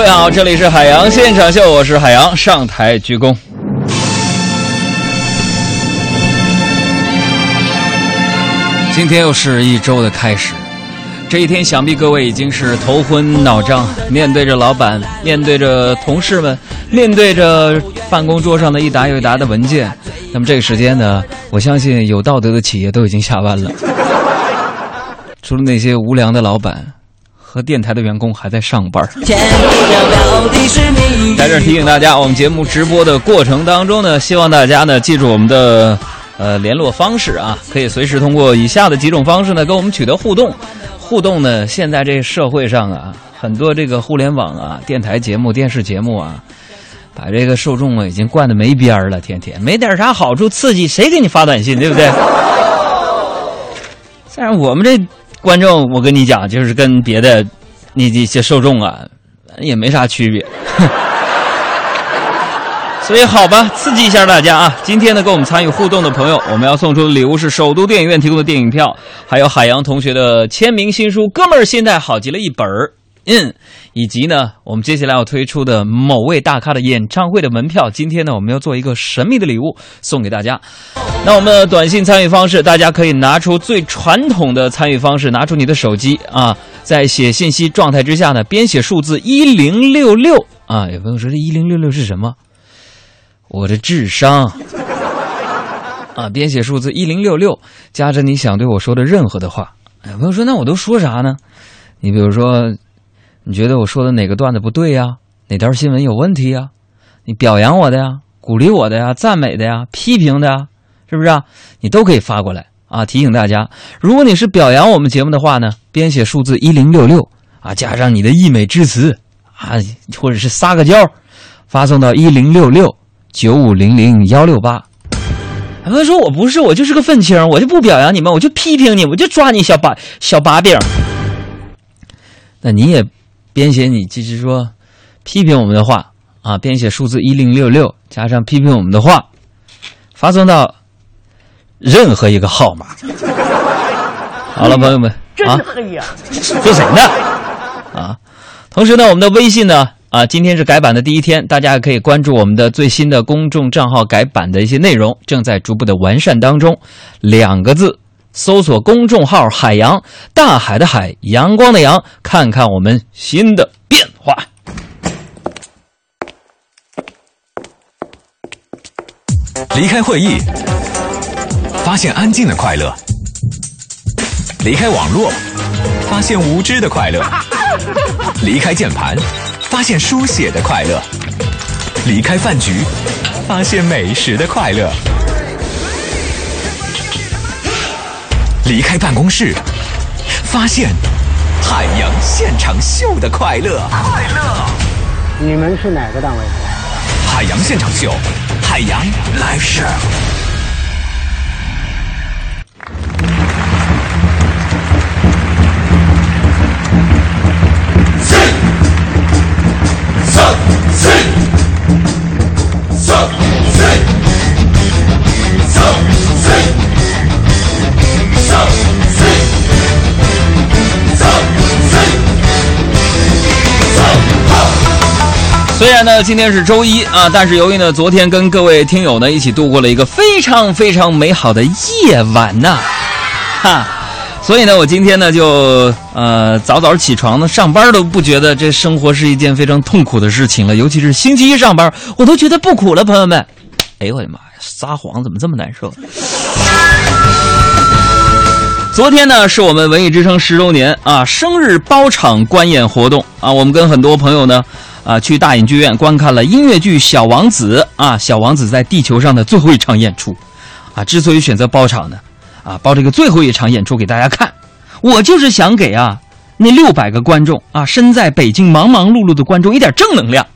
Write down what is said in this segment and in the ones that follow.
各位好，这里是海洋现场秀，我是海洋，上台鞠躬。今天又是一周的开始，这一天想必各位已经是头昏脑胀，面对着老板，面对着同事们，面对着办公桌上的一沓又一沓的文件。那么这个时间呢，我相信有道德的企业都已经下班了，除了那些无良的老板和电台的员工还在上班。在这提醒大家，我们节目直播的过程当中呢，希望大家呢记住我们的。呃，联络方式啊，可以随时通过以下的几种方式呢，跟我们取得互动。互动呢，现在这社会上啊，很多这个互联网啊、电台节目、电视节目啊，把这个受众啊已经惯得没边儿了，天天没点啥好处刺激，谁给你发短信，对不对？但是我们这观众，我跟你讲，就是跟别的那这些受众啊，也没啥区别。所以好吧，刺激一下大家啊！今天呢，跟我们参与互动的朋友，我们要送出的礼物是首都电影院提供的电影票，还有海洋同学的签名新书《哥们儿心态好极了》一本儿，嗯，以及呢，我们接下来要推出的某位大咖的演唱会的门票。今天呢，我们要做一个神秘的礼物送给大家。那我们的短信参与方式，大家可以拿出最传统的参与方式，拿出你的手机啊，在写信息状态之下呢，编写数字一零六六啊。有朋友说这一零六六是什么？我的智商啊！编写数字一零六六，加着你想对我说的任何的话。有，朋友说，那我都说啥呢？你比如说，你觉得我说的哪个段子不对呀？哪条新闻有问题呀？你表扬我的呀，鼓励我的呀，赞美的呀，批评的呀，是不是啊？你都可以发过来啊！提醒大家，如果你是表扬我们节目的话呢，编写数字一零六六啊，加上你的溢美之词啊，或者是撒个娇，发送到一零六六。九五零零幺六八，他们说我不是，我就是个愤青，我就不表扬你们，我就批评你，我就抓你小把小把柄。那你也编写你就是说批评我们的话啊，编写数字一零六六加上批评我们的话，发送到任何一个号码。好了，朋友们，真黑呀！说谁呢？啊，同时呢，我们的微信呢？啊，今天是改版的第一天，大家可以关注我们的最新的公众账号改版的一些内容，正在逐步的完善当中。两个字，搜索公众号“海洋大海的海阳光的阳”，看看我们新的变化。离开会议，发现安静的快乐；离开网络，发现无知的快乐；离开键盘。发现书写的快乐，离开饭局，发现美食的快乐，离开办公室，发现海洋现场秀的快乐。快乐！你们是哪个单位？海洋现场秀，海洋来事。然呢，今天是周一啊，但是由于呢，昨天跟各位听友呢一起度过了一个非常非常美好的夜晚呐，哈，所以呢，我今天呢就呃早早起床呢，上班都不觉得这生活是一件非常痛苦的事情了，尤其是星期一上班，我都觉得不苦了，朋友们。哎呦我的妈呀，撒谎怎么这么难受？昨天呢是我们文艺之声十周年啊生日包场观演活动啊，我们跟很多朋友呢。啊，去大影剧院观看了音乐剧《小王子》啊，《小王子》在地球上的最后一场演出，啊，之所以选择包场呢，啊，包这个最后一场演出给大家看，我就是想给啊那六百个观众啊，身在北京忙忙碌碌的观众一点正能量。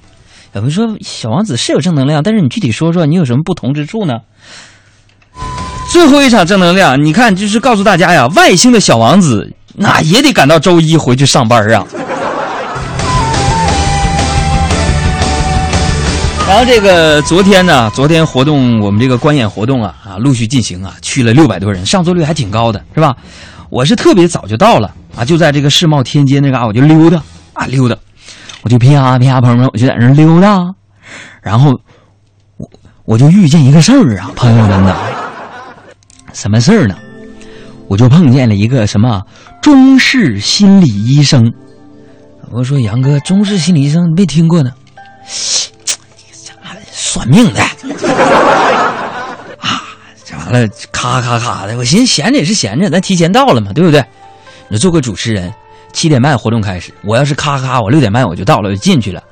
有人说《小王子》是有正能量，但是你具体说说你有什么不同之处呢？最后一场正能量，你看就是告诉大家呀，外星的小王子那也得赶到周一回去上班啊。然后这个昨天呢，昨天活动我们这个观演活动啊啊陆续进行啊，去了六百多人，上座率还挺高的，是吧？我是特别早就到了啊，就在这个世贸天阶那嘎我就溜达啊溜达。我就啪啪，朋友们，我就在那溜达，然后我我就遇见一个事儿啊，朋友们呐，什么事儿呢？我就碰见了一个什么中式心理医生。我说杨哥，中式心理医生没听过呢？算命的啊，这完了咔咔咔的，我寻思闲着也是闲着，咱提前到了嘛，对不对？你做个主持人，七点半活动开始，我要是咔咔，我六点半我就到了，就进去了。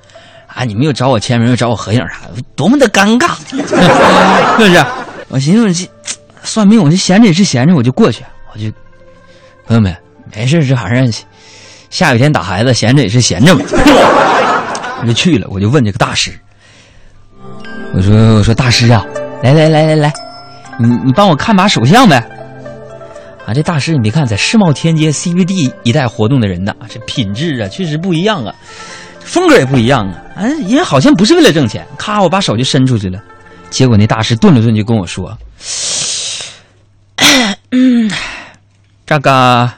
啊，你们又找我签名，又找我合影啥的，多么的尴尬，是不是？我寻思这算命，我就闲着也是闲着，我就过去，我就朋友们没事，这玩意儿下雨天打孩子，闲着也是闲着嘛。我就去了，我就问这个大师，我说我说大师啊，来来来来来，你你帮我看把手相呗。啊，这大师你别看在世贸天阶 CBD 一带活动的人呐，这品质啊确实不一样啊，风格也不一样啊。啊，因为好像不是为了挣钱，咔，我把手就伸出去了，结果那大师顿了顿就跟我说：“ 嗯，这个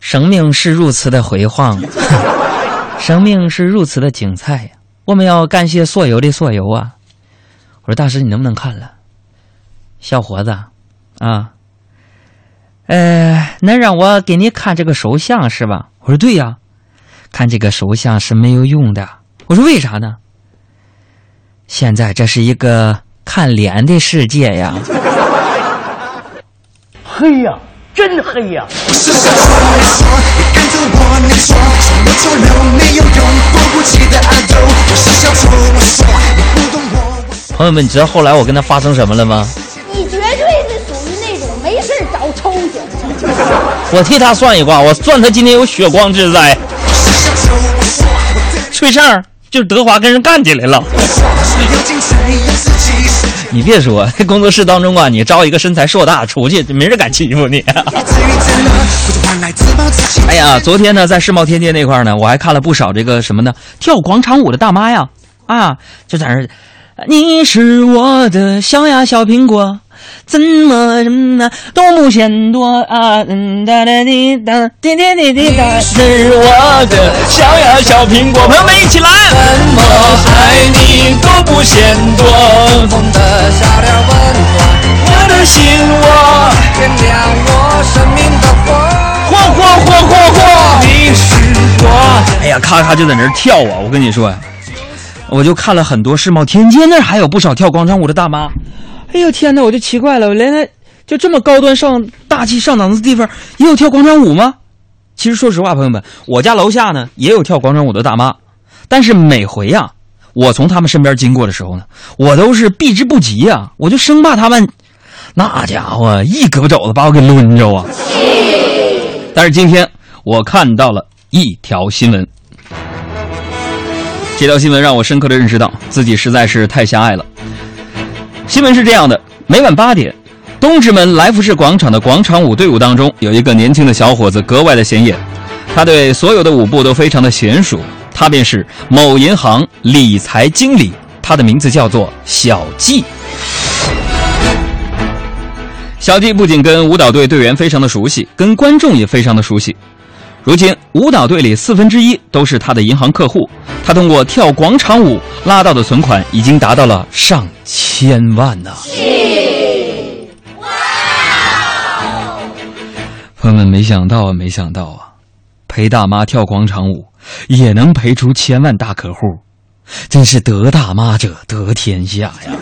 生命是如此的辉煌，生命是如此的精彩呀！我们要感谢所有的所有啊！”我说：“大师，你能不能看了？小伙子，啊。”呃，能让我给你看这个手相是吧？我说对呀，看这个手相是没有用的。我说为啥呢？现在这是一个看脸的世界呀。嘿呀，真黑呀！朋友们，你知道后来我跟他发生什么了吗？你绝对是属于那种没事找抽型的。我替他算一卦，我算他今天有血光之灾。崔胜就是德华跟人干起来了。你别说，工作室当中啊，你招一个身材硕大出去，没人敢欺负你。哎呀，昨天呢，在世贸天阶那块呢，我还看了不少这个什么呢，跳广场舞的大妈呀，啊，就在那儿，你是我的小呀小苹果。怎么什么呢都不嫌多啊！嗯哒哒滴哒滴滴滴滴哒，是我的小呀小苹果，朋友们一起来！怎么爱你都不嫌多，风的笑脸温暖我的心窝，点亮我生命的火，火火火火火！你是我。哎呀，咔咔就在那儿跳啊！我跟你说呀，我就看了很多世贸天阶那儿还有不少跳广场舞的大妈。哎呦天哪！我就奇怪了，原来就这么高端上大气上档次的地方也有跳广场舞吗？其实说实话，朋友们，我家楼下呢也有跳广场舞的大妈，但是每回呀，我从他们身边经过的时候呢，我都是避之不及呀，我就生怕他们那家伙一胳膊肘子把我给抡着啊。但是今天我看到了一条新闻，这条新闻让我深刻的认识到自己实在是太狭隘了。新闻是这样的：每晚八点，东直门来福士广场的广场舞队伍当中，有一个年轻的小伙子格外的显眼。他对所有的舞步都非常的娴熟。他便是某银行理财经理，他的名字叫做小季。小季不仅跟舞蹈队队员非常的熟悉，跟观众也非常的熟悉。如今，舞蹈队里四分之一都是他的银行客户。他通过跳广场舞拉到的存款已经达到了上千万呢！哇！朋友们，没想到啊，没想到啊，陪大妈跳广场舞也能陪出千万大客户，真是得大妈者得天下呀！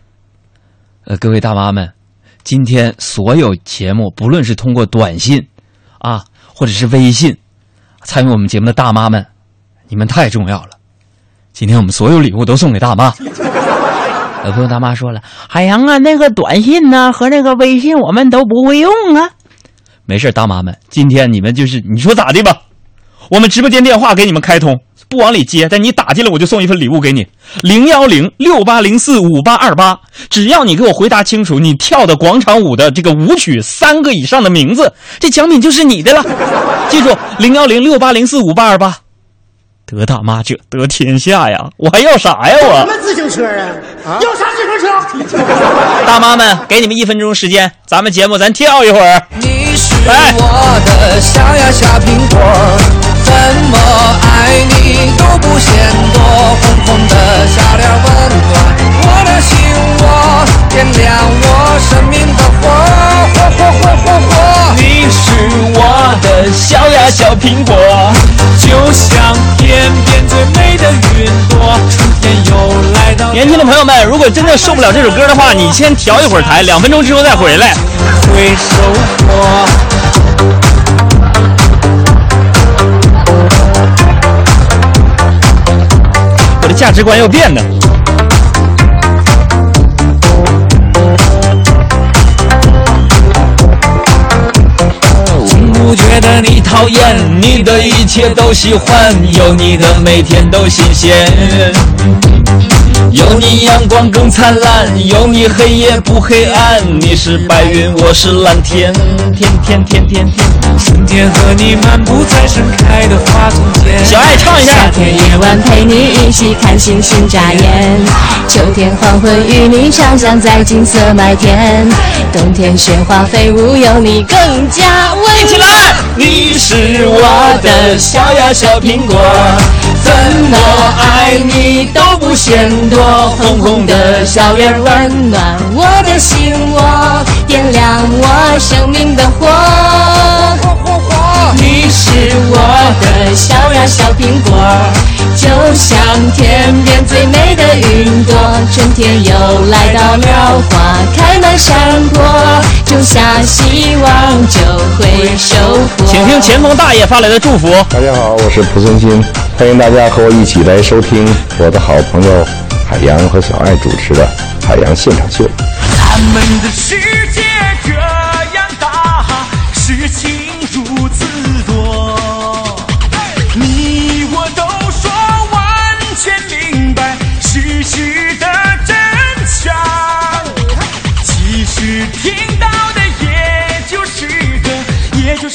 呃，各位大妈们，今天所有节目，不论是通过短信。啊，或者是微信，参与我们节目的大妈们，你们太重要了。今天我们所有礼物都送给大妈。有朋友大妈说了：“海洋啊，那个短信呢和那个微信我们都不会用啊。”没事，大妈们，今天你们就是你说咋的吧？我们直播间电话给你们开通，不往里接，但你打进来我就送一份礼物给你，零幺零六八零四五八二八。只要你给我回答清楚你跳的广场舞的这个舞曲三个以上的名字，这奖品就是你的了。记住，零幺零六八零四五八二八。得大妈者得天下呀！我还要啥呀？我什么自行车啊？要啥自行车？大妈们，给你们一分钟时间，咱们节目咱跳一会儿。你是我的小呀小苹果。怎么爱你都不嫌多，红红的小脸温暖我的心窝，点亮我生命的火，火火火火火。你是我的小呀小苹果，就像天边最美的云朵，春天又来到。年轻的朋友们，如果真的受不了这首歌的话，你先调一会儿台，两分钟之后再回来。会收获。价值观要变的。从不觉得你讨厌，你的一切都喜欢，有你的每天都新鲜。有你阳光更灿烂，有你黑夜不黑暗。你是白云，我是蓝天，天天天天天。春天和你漫步在盛开的花丛间。小爱唱一下夏。天夜晚陪你一起看星星眨眼，秋天黄昏与你徜徉在金色麦田，冬天雪花飞舞有你更加温一起来！你是我的小呀小苹果，怎么爱你都不嫌多，红红的小脸温温暖。我的心窝，点亮我生命的火。你是我的小呀小苹果，就像天边最美的云朵，春天又来到了，花开满山坡，种下希望就会收获。请听前锋大爷发来的祝福。大家好，我是蒲松金，欢迎大家和我一起来收听我的好朋友海洋和小爱主持的《海洋现场秀》。他们的世界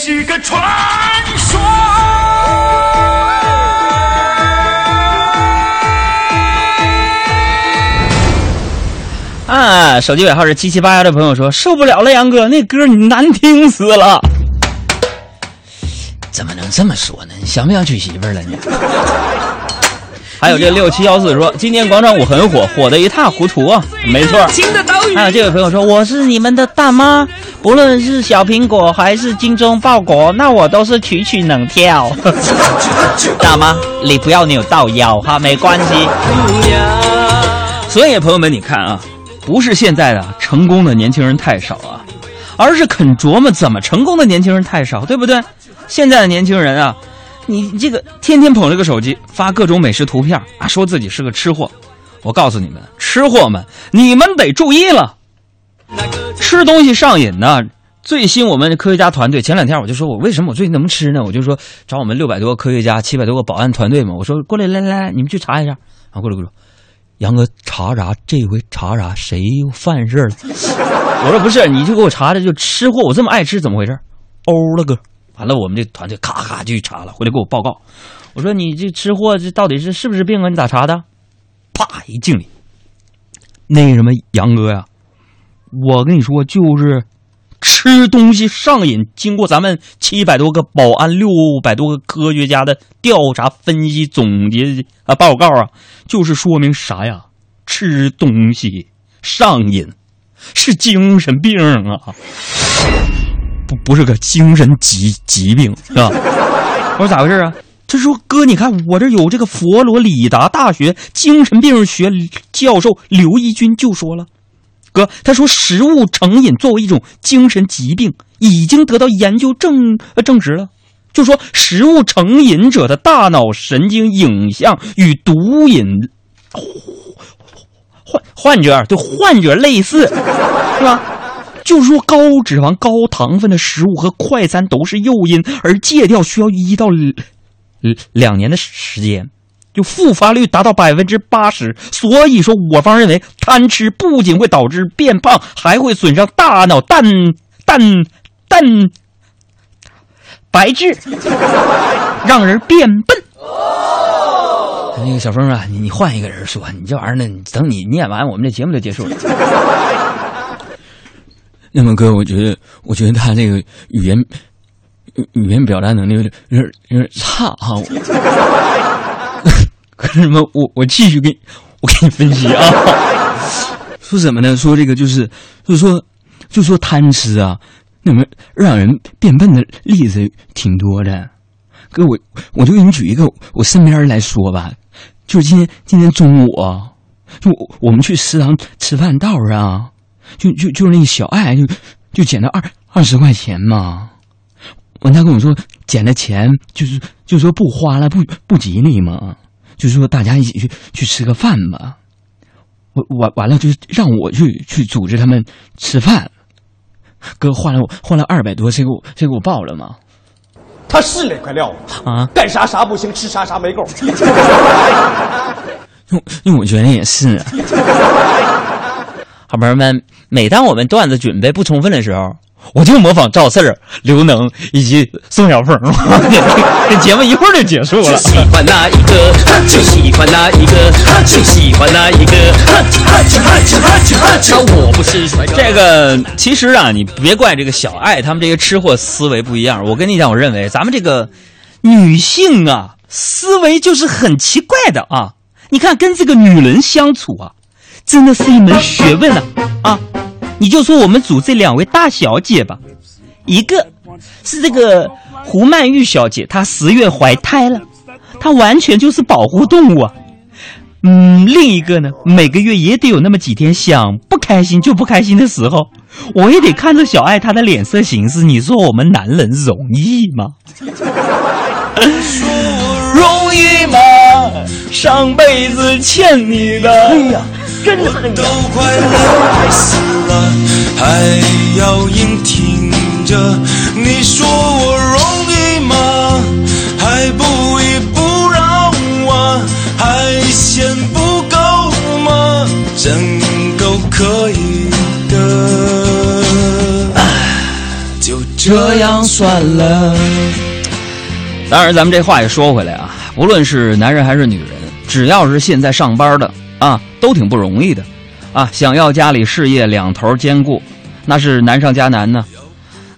是个传说。啊，手机尾号是七七八幺的朋友说受不了了，杨哥，那歌你难听死了。怎么能这么说呢？你想不想娶媳妇儿了你？还有这六七幺四说，今年广场舞很火，火的一塌糊涂啊！没错。还有这位朋友说，我是你们的大妈，不论是小苹果还是精忠报国，那我都是曲曲能跳。大妈，你不要扭到腰哈，没关系。所以朋友们，你看啊，不是现在的成功的年轻人太少啊，而是肯琢磨怎么成功的年轻人太少，对不对？现在的年轻人啊，你这个天天捧着个手机发各种美食图片啊，说自己是个吃货。我告诉你们，吃货们，你们得注意了，吃东西上瘾呢。最新我们科学家团队前两天我就说我为什么我最近能吃呢？我就说找我们六百多个科学家、七百多个保安团队嘛，我说过来来来来，你们去查一下。啊，过来过来，杨哥查啥？这回查啥？谁又犯事了？我说不是，你就给我查查，就吃货，我这么爱吃，怎么回事？欧了哥，完了，我们这团队咔咔就去查了，回来给我报告。我说你这吃货这到底是是不是病啊？你咋查的？啪一敬礼，那什么杨哥呀，我跟你说就是吃东西上瘾，经过咱们七百多个保安、六百多个科学家的调查分析总结啊报告啊，就是说明啥呀？吃东西上瘾是精神病啊，不不是个精神疾疾病是吧？我说咋回事啊？他说：“哥，你看我这有这个佛罗里达大学精神病学教授刘一军就说了，哥，他说食物成瘾作为一种精神疾病，已经得到研究证呃证实了。就说食物成瘾者的大脑神经影像与毒瘾患患者对患者类似，是吧？就是说高脂肪、高糖分的食物和快餐都是诱因，而戒掉需要一到两两年的时间，就复发率达到百分之八十。所以说，我方认为贪吃不仅会导致变胖，还会损伤大脑蛋蛋蛋白质，让人变笨。那个小峰啊，你你换一个人说，你这玩意儿呢，等你念完，我们这节目就结束了。那么哥，我觉得，我觉得他这个语言语言表达能力有点有点有点差哈。可是什么？我我继续给你我给你分析啊。说什么呢？说这个就是就说就说贪吃啊，那么让人变笨的例子挺多的。哥，我我就给你举一个我身边人来说吧，就是今天今天中午啊，就我我们去食堂吃饭道上，就就就是那个小爱就就捡了二二十块钱嘛。完他跟我说捡的钱就是就说不花了不不吉利嘛，就是说大家一起去去吃个饭吧。我完完了就是让我去去组织他们吃饭。哥换了我换了二百多，谁给我谁给我报了吗？他是那块料啊，干啥啥不行，吃啥啥没够。因为因为我觉得也是、啊。好朋友们，每当我们段子准备不充分的时候，我就模仿赵四儿、刘能以及宋小凤，这节目一会儿就结束了。喜欢哪一个就喜欢哪一个，就喜欢哪一个。我不是帅哥。这个其实啊，你别怪这个小爱他们这些吃货思维不一样。我跟你讲，我认为咱们这个女性啊，思维就是很奇怪的啊。你看，跟这个女人相处啊，真的是一门学问啊啊！你就说我们组这两位大小姐吧，一个是这个胡曼玉小姐，她十月怀胎了，她完全就是保护动物啊。嗯，另一个呢，每个月也得有那么几天想不开心就不开心的时候，我也得看着小爱她的脸色行事。你说我们男人容易吗？容易吗？上辈子欠你的。哎呀，真恨都快累死了，还要硬挺着。你说我容易吗？还不依不饶啊？还嫌不够吗？真够可以的，就这样算了。当然，咱们这话也说回来啊，无论是男人还是女人，只要是现在上班的啊，都挺不容易的，啊，想要家里事业两头兼顾，那是难上加难呢。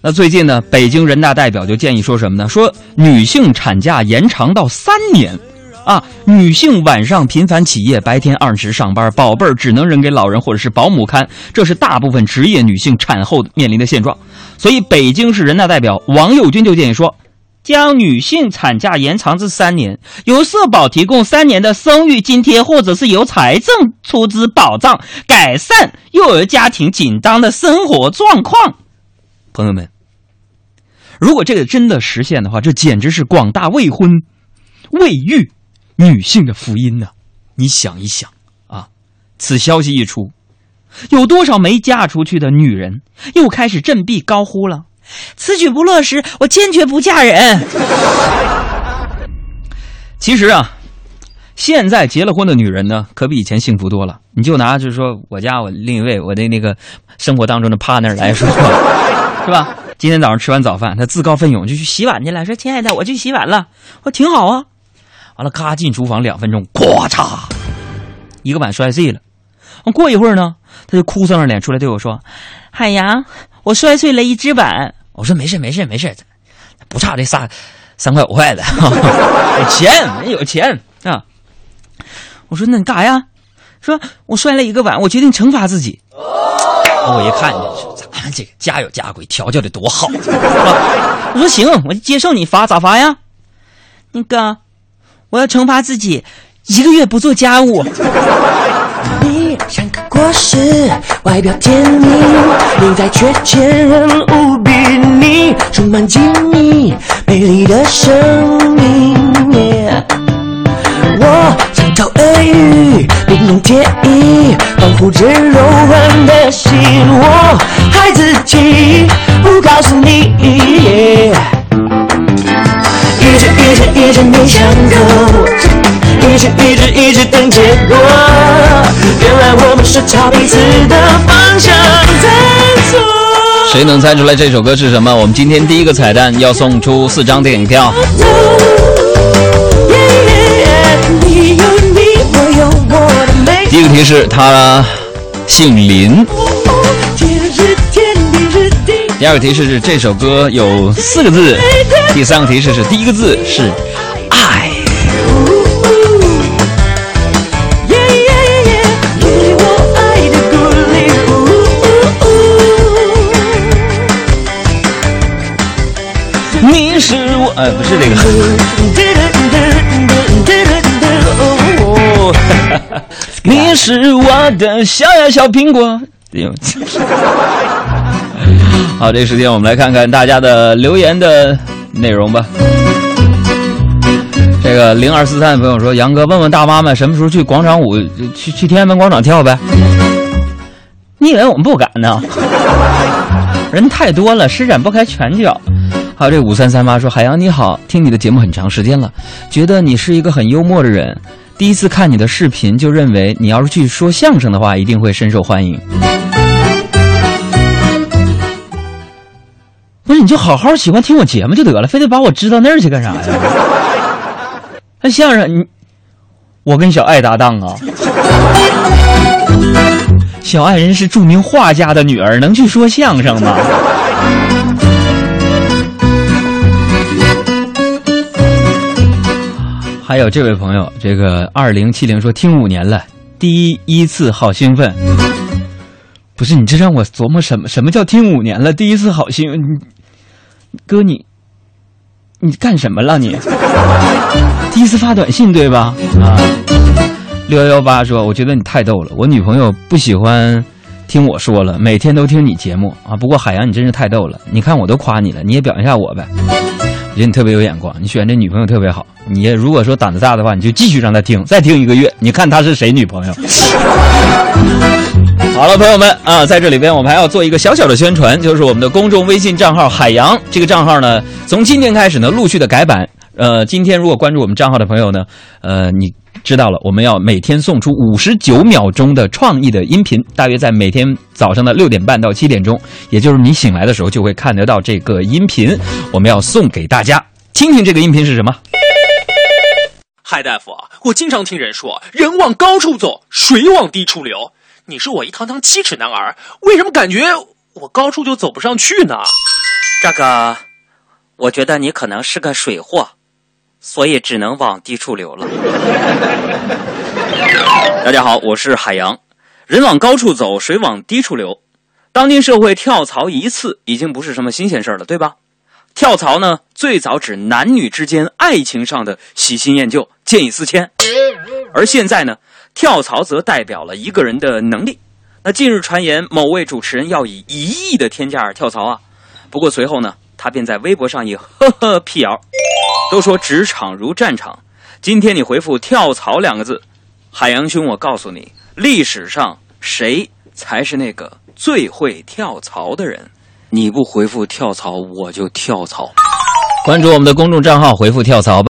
那最近呢，北京人大代表就建议说什么呢？说女性产假延长到三年，啊，女性晚上频繁起夜，白天按时上班，宝贝儿只能扔给老人或者是保姆看，这是大部分职业女性产后面临的现状。所以，北京市人大代表王友军就建议说。将女性产假延长至三年，由社保提供三年的生育津贴，或者是由财政出资保障，改善幼儿家庭紧张的生活状况。朋友们，如果这个真的实现的话，这简直是广大未婚、未育女性的福音呐、你想一想啊，此消息一出，有多少没嫁出去的女人又开始振臂高呼了？此举不落实，我坚决不嫁人。其实啊，现在结了婚的女人呢，可比以前幸福多了。你就拿就是说我家我另一位我的那个生活当中的 partner 来说，是吧？今天早上吃完早饭，他自告奋勇就去洗碗去了，说：“亲爱的，我去洗碗了。”我：“挺好啊。”完了，咔进厨房两分钟，咵嚓，一个碗摔碎了。过一会儿呢，他就哭丧着脸出来对我说：“海洋，我摔碎了一只碗。”我说：“没事，没事，没事，不差这仨三块五块的，有钱人，有钱啊。”我说：“那你干啥呀？”说：“我摔了一个碗，我决定惩罚自己。”我一看，咱们这个家有家规，调教的多好，我说：“行，我就接受你罚，咋罚呀？”那个，我要惩罚自己，一个月不做家务。你像个果实，外表甜蜜，内在却坚韧无比。你充满机密，美丽的生命。Yeah 我像头耳语，冰冻铁衣，保护着柔软的心。我害自己，不告诉你。Yeah 一直一直一直没想够，一直一直一直等结果。原来我们是朝彼此的方向在走。谁能猜出来这首歌是什么？我们今天第一个彩蛋要送出四张电影票。你有你，我有我的美。第一个提示，他姓林。第二个提示是这首歌有四个字，第三个提示是第一个字是是我，呃，不是这个。你是我的小呀小苹果。哎 呦好，这时间我们来看看大家的留言的内容吧。这个零二四三的朋友说：“杨哥，问问大妈们什么时候去广场舞，去去天安门广场跳呗？”你以为我们不敢呢？人太多了，施展不开拳脚。还有这五三三八说：“海洋你好，听你的节目很长时间了，觉得你是一个很幽默的人。第一次看你的视频，就认为你要是去说相声的话，一定会深受欢迎。不是，你就好好喜欢听我节目就得了，非得把我支到那儿去干啥呀？那 相声你，我跟小爱搭档啊。小爱人是著名画家的女儿，能去说相声吗？”还有这位朋友，这个二零七零说听五年了，第一次好兴奋。不是你这让我琢磨什么？什么叫听五年了？第一次好兴奋，哥你，你干什么了你？第一次发短信对吧？啊，六幺幺八说，我觉得你太逗了，我女朋友不喜欢听我说了，每天都听你节目啊。不过海洋你真是太逗了，你看我都夸你了，你也表扬一下我呗。我觉得你特别有眼光，你选这女朋友特别好。你如果说胆子大的话，你就继续让她听，再听一个月，你看她是谁女朋友。好了，朋友们啊，在这里边我们还要做一个小小的宣传，就是我们的公众微信账号“海洋”这个账号呢，从今天开始呢陆续的改版。呃，今天如果关注我们账号的朋友呢，呃，你知道了，我们要每天送出五十九秒钟的创意的音频，大约在每天早上的六点半到七点钟，也就是你醒来的时候就会看得到这个音频，我们要送给大家，听听这个音频是什么。嗨大夫，我经常听人说“人往高处走，水往低处流”。你是我一堂堂七尺男儿，为什么感觉我高处就走不上去呢？这个，我觉得你可能是个水货，所以只能往低处流了。大家好，我是海洋。人往高处走，水往低处流。当今社会，跳槽一次已经不是什么新鲜事儿了，对吧？跳槽呢，最早指男女之间爱情上的喜新厌旧、见异思迁，而现在呢，跳槽则代表了一个人的能力。那近日传言某位主持人要以一亿的天价跳槽啊，不过随后呢，他便在微博上以呵呵辟谣。都说职场如战场，今天你回复“跳槽”两个字，海洋兄，我告诉你，历史上谁才是那个最会跳槽的人？你不回复跳槽，我就跳槽。关注我们的公众账号，回复跳槽吧。